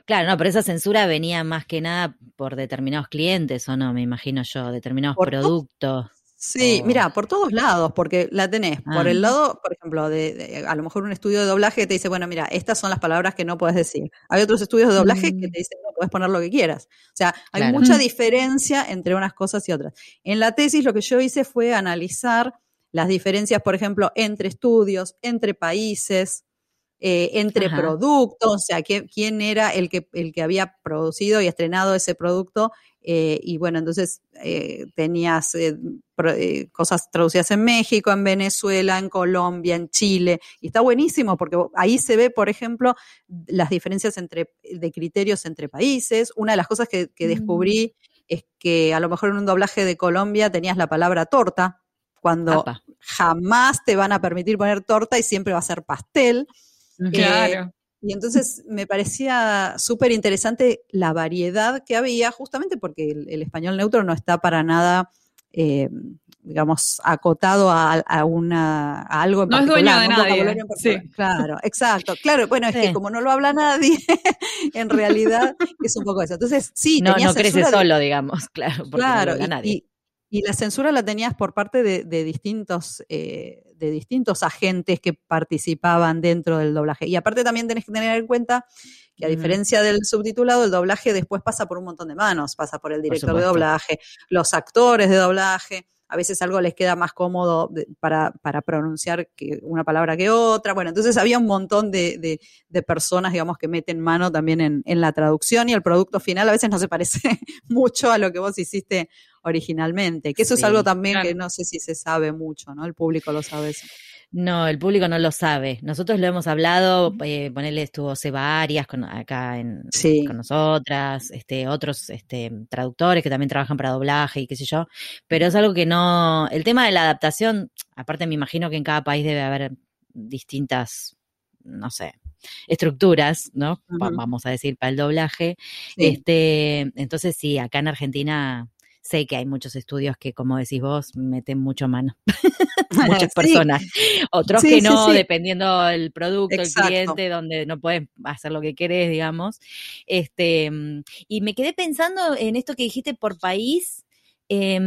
Claro, no, pero esa censura venía más que nada por determinados clientes, ¿o no? Me imagino yo, determinados productos. Sí, mira, por todos lados, porque la tenés por el ah. lado, por ejemplo, de, a lo mejor un estudio de doblaje que te dice, bueno, mira, estas son las palabras que no puedes decir. Hay otros estudios de doblaje que mm. te dicen, no, puedes poner lo que quieras. O sea, hay mucha diferencia entre unas cosas y otras. En la tesis lo que yo hice fue analizar las diferencias, por ejemplo, entre estudios, entre países, eh, entre productos, o sea, quién era el que, el que había producido y estrenado ese producto. Eh, y bueno, entonces eh, tenías cosas traducidas en México, en Venezuela, en Colombia, en Chile. Y está buenísimo porque ahí se ve, por ejemplo, las diferencias entre, de criterios entre países. Una de las cosas que, mm. descubrí es que a lo mejor en un doblaje de Colombia tenías la palabra torta, cuando jamás te van a permitir poner torta y siempre va a ser pastel. Claro. y entonces me parecía súper interesante la variedad que había, justamente porque el, español neutro no está para nada, eh, digamos, acotado a, una, algo en no particular. No es dueño de nadie. Sí. Claro, exacto. Claro, bueno, es que como no lo habla nadie, en realidad es un poco eso. Entonces, sí, no, no crece solo, digamos, claro, porque claro, no lo habla nadie. Y la censura la tenías por parte de, distintos, eh, de distintos agentes que participaban dentro del doblaje. Y aparte también tenés que tener en cuenta que a diferencia del subtitulado, el doblaje después pasa por un montón de manos, pasa por el director de doblaje, los actores de doblaje, a veces algo les queda más cómodo para, para, pronunciar que una palabra que otra. Bueno, entonces había un montón de, de, personas, digamos, que meten mano también en, en, la traducción y el producto final a veces no se parece mucho a lo que vos hiciste originalmente, que eso es algo también que no sé si se sabe mucho, ¿no? El público lo sabe eso. No, el público no lo sabe. Nosotros lo hemos hablado, eh, ponerle estuvo Seba Arias con, acá en, con nosotras, este, otros este, traductores que también trabajan para doblaje y qué sé yo, pero es algo que no, el tema de la adaptación, aparte me imagino que en cada país debe haber distintas, no sé, estructuras, ¿no? Vamos a decir, para el doblaje. Este, entonces sí, acá en Argentina sé que hay muchos estudios que, como decís vos, meten mucho mano. Muchas personas. Otros que no, dependiendo del producto, el cliente, donde no puedes hacer lo que querés, digamos. Este, y me quedé pensando en esto que dijiste por país. Eh,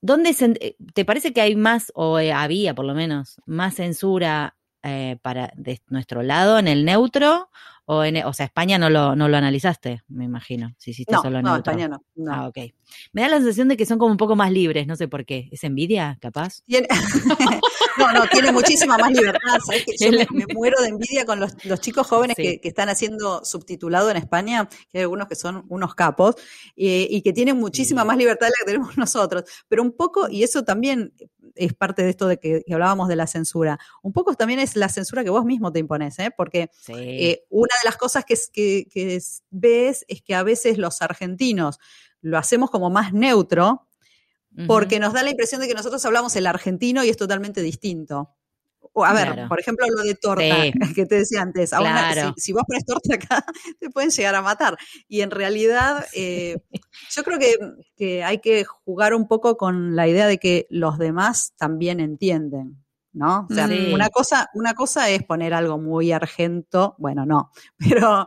¿Dónde eh, te parece que hay más, o eh, había por lo menos, más censura eh, para de nuestro lado en el neutro o, en, o sea, España no lo, no lo analizaste, me imagino, si hiciste solo No, España no, Ah, ok. Me da la sensación de que son como un poco más libres, no sé por qué. ¿Es envidia, capaz? no, no, tiene muchísima más libertad. Yo me, muero de envidia con los, chicos jóvenes que, están haciendo subtitulado en España, que hay algunos que son unos capos, y que tienen muchísima más libertad de la que tenemos nosotros. Pero un poco, y eso también es parte de esto de que, hablábamos de la censura. Un poco también es la censura que vos mismo te impones, ¿eh? porque eh, una de las cosas que, que, ves es que a veces los argentinos lo hacemos como más neutro, porque nos da la impresión de que nosotros hablamos el argentino y es totalmente distinto a ver, por ejemplo, lo de torta que te decía antes. si, vos pones torta acá, te pueden llegar a matar. Y en realidad, eh, yo creo que, hay que jugar un poco con la idea de que los demás también entienden. ¿No? O sea, una, cosa, una cosa es poner algo muy argento, bueno, no, pero,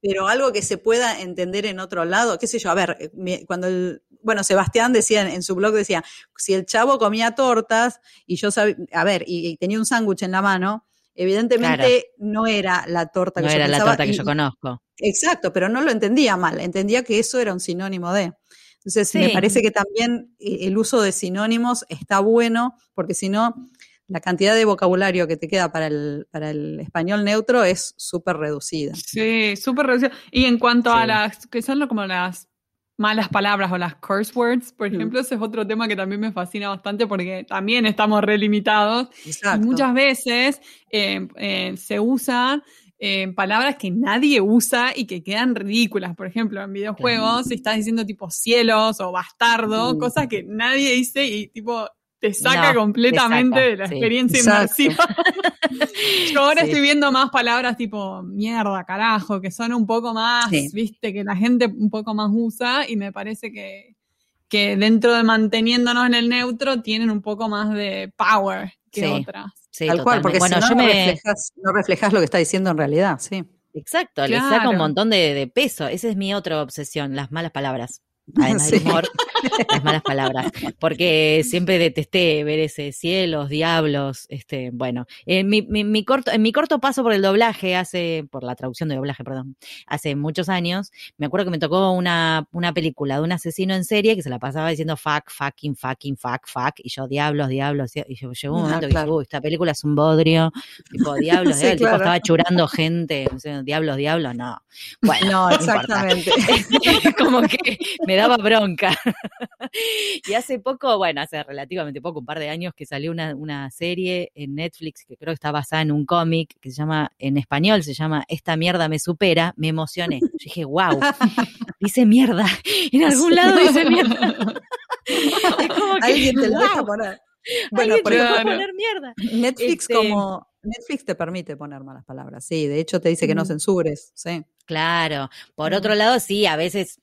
pero algo que se pueda entender en otro lado, qué sé yo, a ver, cuando el, bueno, Sebastián decía en, su blog, decía, si el chavo comía tortas y yo sabía, a ver, y, tenía un sándwich en la mano, evidentemente no era la torta que no era la torta que yo conozco. Exacto, pero no lo entendía mal, entendía que eso era un sinónimo de. Entonces, me parece que también eh, el uso de sinónimos está bueno, porque si no, la cantidad de vocabulario que te queda para el, para el español neutro es súper reducida. Sí, súper reducida. Y en cuanto a las, que son como las malas palabras o las curse words, por mm. ejemplo, ese es otro tema que también me fascina bastante porque también estamos relimitados. Y muchas veces eh, eh, se usan eh, palabras que nadie usa y que quedan ridículas. Por ejemplo, en videojuegos, si estás diciendo tipo cielos o bastardo, mm. cosas que nadie dice y tipo te saca completamente de la experiencia inmersiva. Yo ahora estoy viendo más palabras tipo mierda, carajo, que son un poco más, viste, que la gente un poco más usa y me parece que, que dentro de manteniéndonos en el neutro tienen un poco más de power que otras. Tal cual, porque bueno, si no, no, reflejas, lo que está diciendo en realidad, sí. Exacto, le saca un montón de, de peso. Esa es mi otra obsesión, las malas palabras además del humor, las malas palabras, porque siempre detesté ver ese cielos, diablos, este, bueno, en mi, mi, corto, en mi corto paso por el doblaje hace, por la traducción de doblaje, perdón, hace muchos años, me acuerdo que me tocó una, una película de un asesino en serie que se la pasaba diciendo fuck, fucking, fucking, fuck, fuck, y yo diablos, diablos, y yo llegó un ah, momento que dije, uy, esta película es un bodrio, tipo diablos, el tipo estaba churando gente, diablos, diablos, no. Bueno, no, exactamente. Como que me daba bronca. y hace poco, bueno, hace relativamente poco, un par de años, que salió una, una serie en Netflix que creo que está basada en un cómic que se llama, en español se llama Esta mierda me supera, me emocioné. Yo dije, wow, dice mierda, en algún lado dice mierda. es como que, Alguien te lo deja poner. Bueno, por poner mierda. Netflix este, como Netflix te permite poner malas palabras, sí, de hecho te dice que no censures, sí. Claro, por otro lado, sí, a veces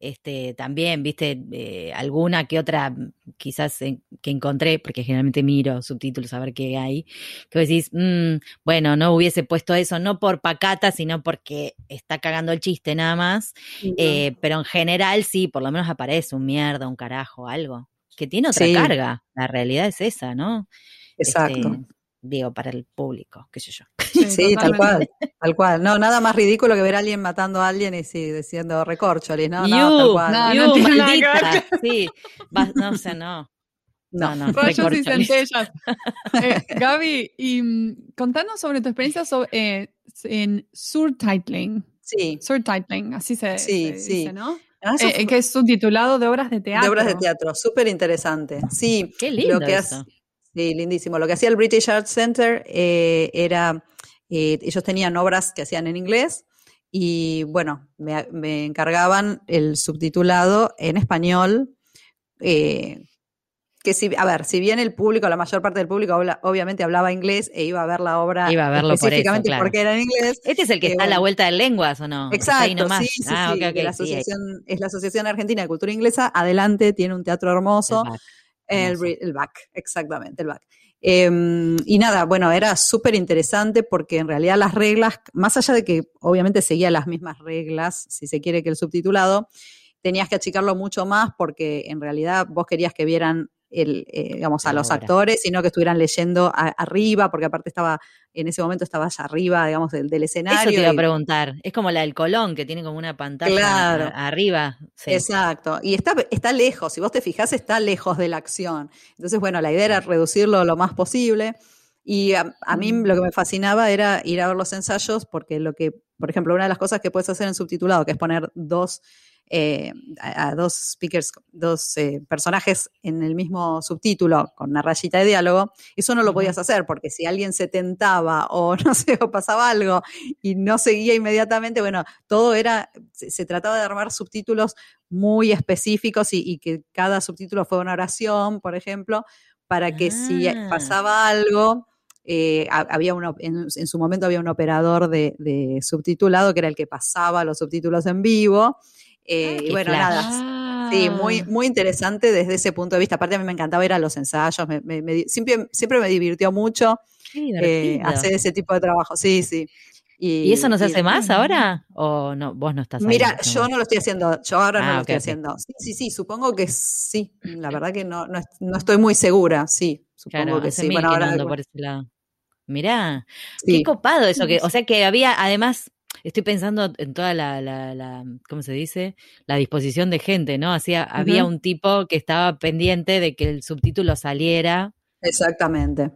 este, también, viste, eh, alguna que otra, quizás que encontré, porque generalmente miro subtítulos a ver qué hay, que decís, mm, bueno, no hubiese puesto eso, no por pacata, sino porque está cagando el chiste nada más, eh, pero en general sí, por lo menos aparece un mierda, un carajo, algo, que tiene otra carga, la realidad es esa, ¿no? Exacto. Este, digo, para el público, qué sé yo. Sí, tal cual, tal cual. No, nada más ridículo que ver a alguien matando a alguien y sí, diciendo recorcholis, ¿no? no, tal cual. No, no, no maldita. Sí, no, sé, no. No, no, Rayos y centellas. Eh, Gaby, y mm, contanos sobre tu experiencia sobre, eh, en surtitling. Sí. Surtitling, así se, sí, sí. dice, ¿no? Ah, eh, que es subtitulado de obras de teatro. De obras de teatro, súper interesante. Sí, Qué lindo lo que eso. Sí, lindísimo. Lo que hacía el British Arts Center eh, era, eh, ellos tenían obras que hacían en inglés y bueno, me, encargaban el subtitulado en español. Eh, que si, a ver, si bien el público, la mayor parte del público obviamente hablaba inglés e iba a ver la obra iba a verlo específicamente por porque era en inglés. Este es el que está a la vuelta de lenguas, ¿o no? Exacto, sí, sí, ah, sí. la asociación, es la Asociación Argentina de Cultura Inglesa. Adelante, tiene un teatro hermoso. El, back, exactamente, el back. Em, y nada, bueno, era súper interesante porque en realidad las reglas, más allá de que obviamente seguía las mismas reglas, si se quiere que el subtitulado, tenías que achicarlo mucho más porque en realidad vos querías que vieran el, eh, digamos, a los actores, sino que estuvieran leyendo arriba, porque aparte estaba, en ese momento estaba allá arriba, digamos, del, escenario. Eso te iba a preguntar. Es como la del Colón, que tiene como una pantalla arriba. Exacto. Y está, está lejos, si vos te fijás, está lejos de la acción. Entonces, bueno, la idea era reducirlo lo más posible. Y a, a, mí mm. lo que me fascinaba era ir a ver los ensayos, porque lo que, por ejemplo, una de las cosas que puedes hacer en subtitulado, que es poner dos eh, a, dos speakers, dos eh, personajes en el mismo subtítulo con una rayita de diálogo, eso no lo podías hacer porque si alguien se tentaba o no sé, o pasaba algo y no seguía inmediatamente, bueno, todo era, se, trataba de armar subtítulos muy específicos y, que cada subtítulo fuera una oración, por ejemplo, para que si ah. pasaba algo, eh, había uno, en, su momento había un operador de, de, subtitulado que era el que pasaba los subtítulos en vivo eh, y bueno, nada. Sí, muy, muy interesante desde ese punto de vista. Aparte, a mí me encantaba ir a los ensayos, siempre, siempre me divirtió mucho eh, hacer ese tipo de trabajo. Sí, sí. Y, eso no se hace más ahora? ¿O no, vos no estás Mira, yo no lo estoy haciendo, yo ahora no ah, lo estoy haciendo. Sí, sí, sí, supongo que sí. La verdad que no, no, estoy muy segura, sí. Supongo que sí. Bueno, ahora. Por ese lado. Mirá, qué copado eso que, o sea que había además estoy pensando en toda la, la, la, ¿cómo se dice? La disposición de gente, ¿no? Hacía, Había un tipo que estaba pendiente de que el subtítulo saliera. Exactamente.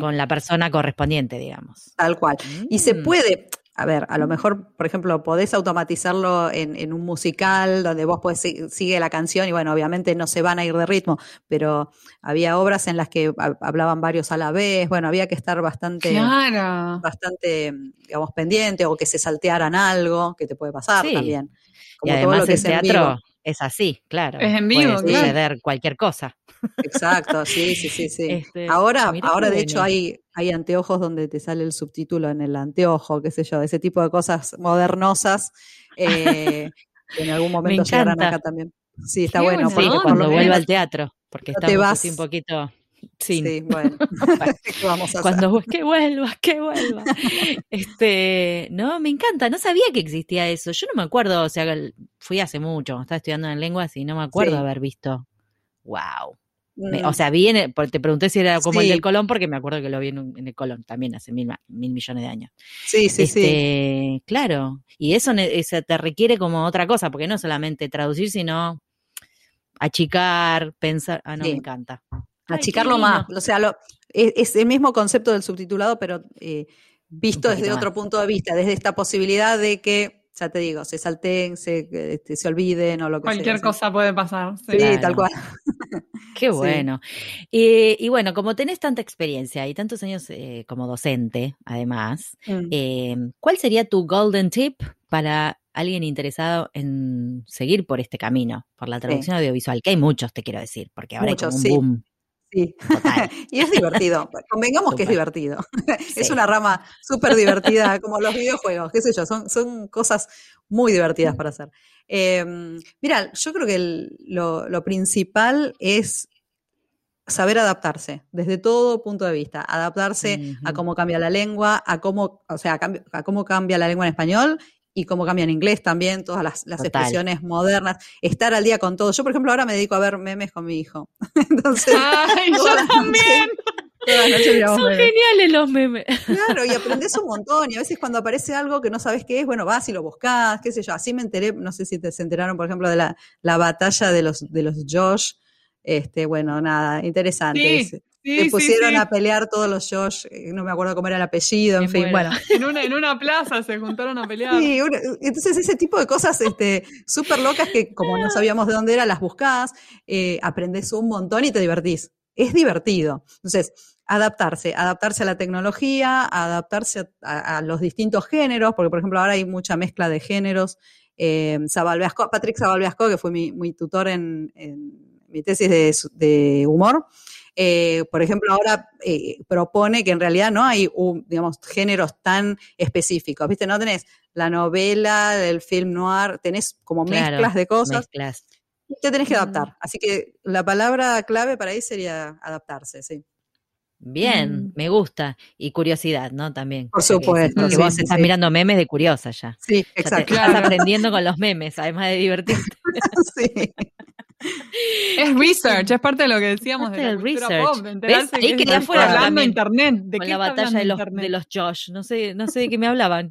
Con la persona correspondiente, digamos. Tal cual. Y se mm. puede, a ver, a lo mejor, por ejemplo, podés automatizarlo en, un musical donde vos podés, sigue la canción y bueno, obviamente no se van a ir de ritmo, pero había obras en las que hablaban varios a la vez, bueno, había que estar bastante, bastante, digamos, pendiente o que se saltearan algo, que te puede pasar también. Como y además el teatro es así, claro. Es en vivo, puede suceder cualquier cosa. Exacto, sí, sí, sí, sí. Este, ahora, ahora de hecho hay, hay anteojos donde te sale el subtítulo en el anteojo, qué sé yo, ese tipo de cosas modernosas eh, que en algún momento llegarán acá también. Sí, está bueno. Sí, cuando vuelva al teatro, porque estamos así un poquito Sí, bueno. vamos a Cuando que vuelvas, que vuelvas. este, no, me encanta, no sabía que existía eso. Yo no me acuerdo, o sea, fui hace mucho, estaba estudiando en lenguas y no me acuerdo haber visto. Wow. o mm. sea, vi te pregunté si era como el del Colón porque me acuerdo que lo vi en, el Colón también hace mil, mil, millones de años. Sí, sí, sí. Este, claro. Y eso, eso te requiere como otra cosa, porque no solamente traducir, sino achicar, pensar. Ah, no, me encanta. Achicarlo más. O sea, lo, es, el mismo concepto del subtitulado, pero eh, visto desde otro punto de vista, desde esta posibilidad de que, ya te digo, se salten, se, este, se olviden o lo que sea. Cualquier cosa puede pasar. Sí, tal cual. Qué bueno. Y, bueno, como tenés tanta experiencia y tantos años eh, como docente, además, mm. eh, ¿cuál sería tu golden tip para alguien interesado en seguir por este camino, por la traducción audiovisual? Que hay muchos, te quiero decir, porque ahora hay como un boom. Sí, y es divertido. Convengamos que es divertido. Es una rama súper divertida, como los videojuegos, qué sé yo, son, son cosas muy divertidas para hacer. Em, mira, yo creo que lo, principal es saber adaptarse desde todo punto de vista, adaptarse a cómo cambia la lengua, a cómo, o sea, a cómo cambia la lengua en español y cómo cambia en inglés también, todas las, expresiones modernas, estar al día con todo. Yo, por ejemplo, ahora me dedico a ver memes con mi hijo. Entonces, ¡Ay, yo también! Son geniales los memes. Claro, y aprendes un montón. Y a veces cuando aparece algo que no sabes qué es, bueno, vas y lo buscas, qué sé yo. Así me enteré, no sé si te se enteraron, por ejemplo, de la, la batalla de los, de los Josh. Este, bueno, nada, interesante se pusieron a pelear todos los Josh, eh, no me acuerdo cómo era el apellido, en fin, bueno. En una, en una plaza se juntaron a pelear. Sí, entonces ese tipo de cosas este, súper locas que como no sabíamos de dónde era, las buscás, eh, aprendes un montón y te divertís. Es divertido. Entonces, adaptarse, adaptarse a la tecnología, adaptarse a, los distintos géneros, porque por ejemplo ahora hay mucha mezcla de géneros. Eh, Patrick Zabalbeasco, que fue mi, tutor en, mi tesis de, de humor, eh, por ejemplo, ahora eh, propone que en realidad no hay, un, digamos, géneros tan específicos, ¿viste? No tenés la novela, del film noir, tenés como mezclas de cosas. Mezclas. Te tenés que adaptar. Así que la palabra clave para ahí sería adaptarse, sí. Bien, mm. me gusta. Y curiosidad, ¿no? También. Por supuesto. Porque vos estás mirando memes de curiosa ya. Sí, exacto. estás aprendiendo con los memes, además de divertirte. sí. Es research, es parte de lo que decíamos de la research. pop, Ahí quería fuera hablando internet. ¿De con la batalla de los, de los Josh. No sé, no sé de qué me hablaban.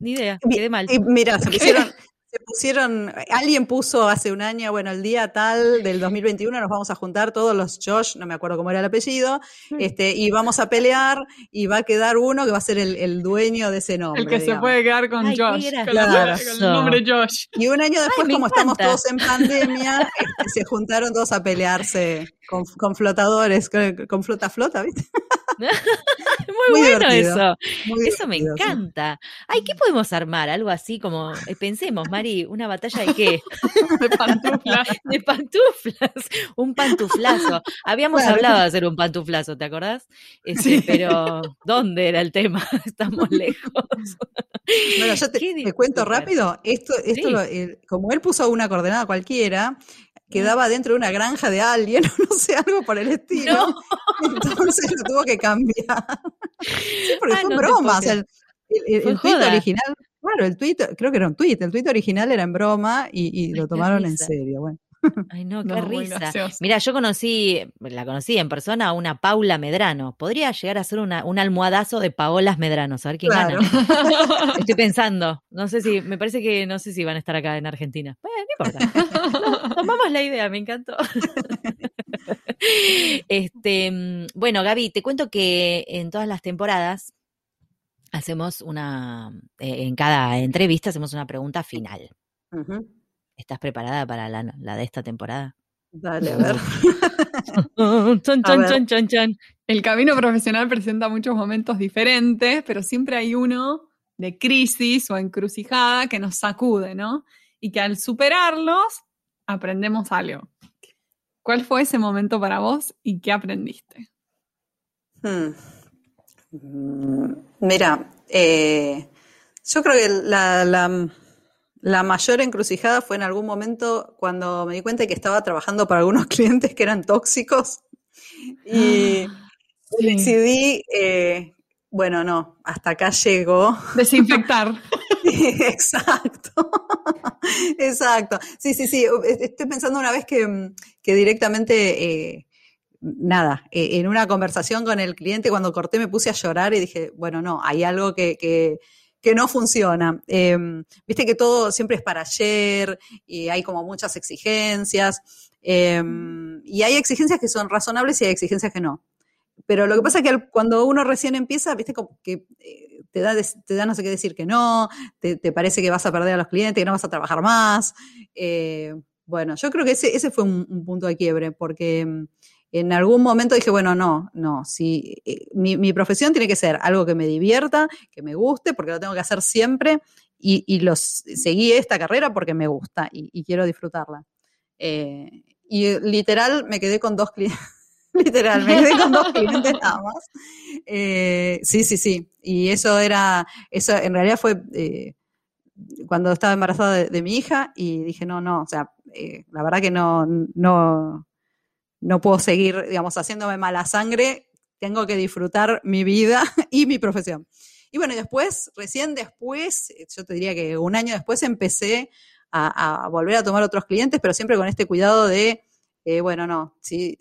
ni idea. Quedé mal. Mira, se pusieron, se pusieron, alguien puso hace un año, bueno, el día tal del 2021 nos vamos a juntar todos los Josh, no me acuerdo cómo era el apellido, este, y vamos a pelear y va a quedar uno que va a ser el, dueño de ese nombre. El que se puede quedar con Josh, con, el nombre Josh. Y un año después, como estamos todos en pandemia, este, se juntaron todos a pelearse con, flotadores, con, flota flota, ¿viste? Muy, bueno eso. eso me encanta. Ay, ¿qué podemos armar? Algo así como, eh, pensemos, Mari, ¿una batalla de qué? de pantuflas. De pantuflas. Un pantuflazo. Habíamos hablado de hacer un pantuflazo, ¿te acordás? Este, pero, ¿dónde era el tema? Estamos lejos. Bueno, yo te, cuento rápido. Esto, esto como él puso una coordenada cualquiera, quedaba dentro de una granja de alguien, no sé, algo por el estilo. Entonces lo tuvo que cambiar. Sí, porque fue broma. el, el, tweet original, claro, el tweet, creo que era un tweet, el tweet original era en broma y, y lo tomaron en serio. Bueno. Ay, no, qué risa. Mira, yo conocí, la conocí en persona a una Paula Medrano. Podría llegar a ser una, un almohadazo de Paolas Medrano, a ver quién gana. Estoy pensando. No sé si, me parece que no sé si van a estar acá en Argentina. Bueno, no importa. Tomamos la idea, me encantó. este, mm, bueno, Gaby, te cuento que en todas las temporadas hacemos una, eh, en cada entrevista hacemos una pregunta final. ¿Estás preparada para la, de esta temporada? Dale, a ver. El camino profesional presenta muchos momentos diferentes, pero siempre hay uno de crisis o encrucijada que nos sacude, ¿no? Y que al superarlos aprendemos algo. ¿Cuál fue ese momento para vos y qué aprendiste? Hmm. Mm, mira, eh, yo creo que la, la mayor encrucijada fue en algún momento cuando me di cuenta que estaba trabajando para algunos clientes que eran tóxicos Y decidí, eh, bueno, no, hasta acá llego. Desinfectar. Exacto. Exacto. Sí, sí, sí. Estoy pensando una vez que, directamente, eh, nada, eh, en una conversación con el cliente, cuando corté me puse a llorar y dije, bueno, no, hay algo que, que, no funciona. Em, viste que todo siempre es para ayer y hay como muchas exigencias. Em, y hay exigencias que son razonables y hay exigencias que no. Pero lo que pasa es que cuando uno recién empieza, viste que eh, te da, te da no sé qué decir que no, te, parece que vas a perder a los clientes, que no vas a trabajar más. Eh, bueno, yo creo que ese, ese fue un, punto de quiebre, porque mm, en algún momento dije, bueno, no, no, si eh, mi, profesión tiene que ser algo que me divierta, que me guste, porque lo tengo que hacer siempre, y, los, seguí esta carrera porque me gusta y, quiero disfrutarla. y literal me quedé con dos clientes literal, me quedé con dos clientes nada más. Eh, sí, sí, sí. Y eso era, eso en realidad fue eh, cuando estaba embarazada de, mi hija y dije, no, no, o sea, eh, la verdad que no, no, no puedo seguir, digamos, haciéndome mala sangre, tengo que disfrutar mi vida y mi profesión. Y bueno, después, recién después, yo te diría que un año después empecé a, volver a tomar otros clientes, pero siempre con este cuidado de, bueno, no, si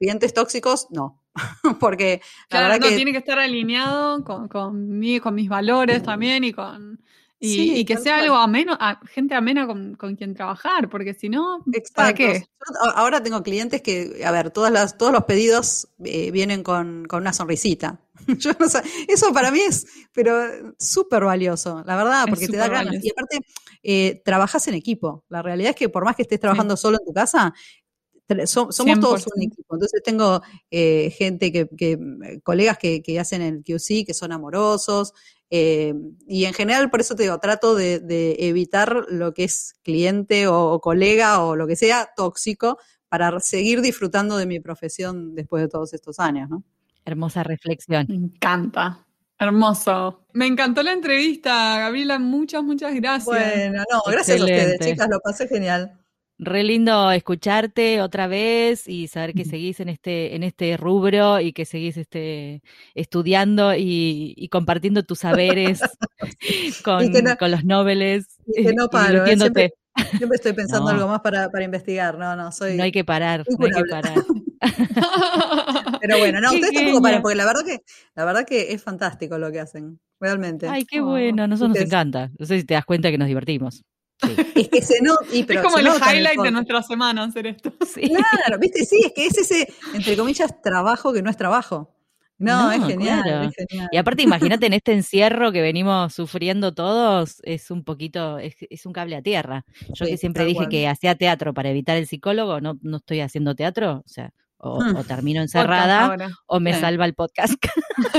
clientes tóxicos, no. Porque la verdad que... tiene que estar alineado con, con, con mis valores también y con... Y, que sea algo ameno, a, gente amena con, quien trabajar, porque si no, ¿para qué? ahora tengo clientes que, a ver, todas las, todos los pedidos eh, vienen con, una sonrisita. Yo no sé, eso para mí es, pero súper valioso, la verdad, porque te da ganas. Y aparte, eh, trabajas en equipo. La realidad es que por más que estés trabajando solo en tu casa, somos todos un equipo. Entonces tengo eh, gente que, colegas que, hacen el QC, que son amorosos, eh, y en general, por eso te digo, trato de, evitar lo que es cliente o, colega o lo que sea tóxico para seguir disfrutando de mi profesión después de todos estos años, ¿no? Hermosa reflexión. Me encanta. Hermoso. Me encantó la entrevista, Gabriela. Muchas, muchas gracias. Bueno, no, gracias a ustedes, chicas. Lo pasé genial. Re lindo escucharte otra vez y saber que seguís en este, en este rubro y que seguís este, estudiando y, compartiendo tus saberes con, los nobles. Y que no paro, ¿eh? siempre, estoy pensando algo más para, investigar, no, no, soy... No hay que parar, no hay que parar. Pero bueno, no, ustedes tampoco paren, porque la verdad que, la verdad que es fantástico lo que hacen, realmente. Ay, qué bueno, a nosotros nos encanta. No sé si te das cuenta que nos divertimos. Es que se no, es como el highlight de nuestra semana hacer esto. Claro, viste, sí, es que es ese, entre comillas, trabajo que no es trabajo. No, es, genial, Y aparte, imagínate en este encierro que venimos sufriendo todos, es un poquito, es, un cable a tierra. Yo que siempre dije que hacía teatro para evitar el psicólogo, no, no estoy haciendo teatro, o sea, o, hmm. termino encerrada o me salva el podcast.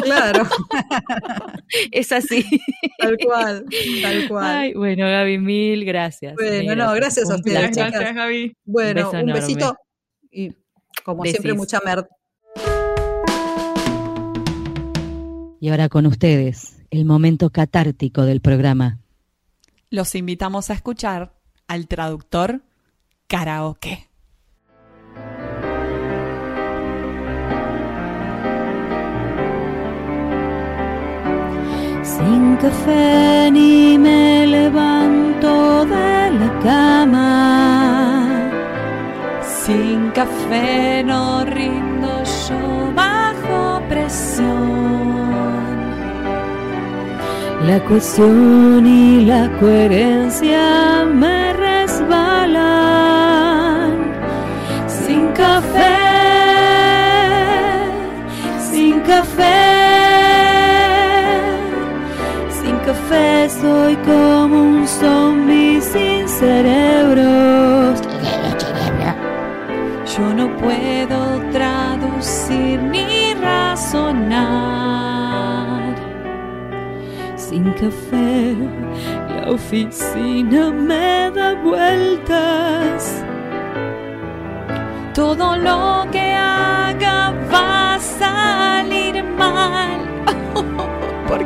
Claro. es así. Tal cual, tal cual. bueno, Gaby, mil gracias. Bueno, no, gracias a ustedes. Gracias, Gaby. Bueno, un besito y como siempre mucha merda. Y ahora con ustedes, el momento catártico del programa. Los invitamos a escuchar al traductor karaoke. Sin café ni me levanto de la cama. Sin café no rindo yo bajo presión. La cuestión y la coherencia me resbalan. Oficina me da vueltas. Todo lo que haga va a salir mal. ¿Por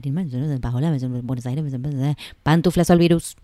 Marín, Buenos Aires, Pantuflas al virus.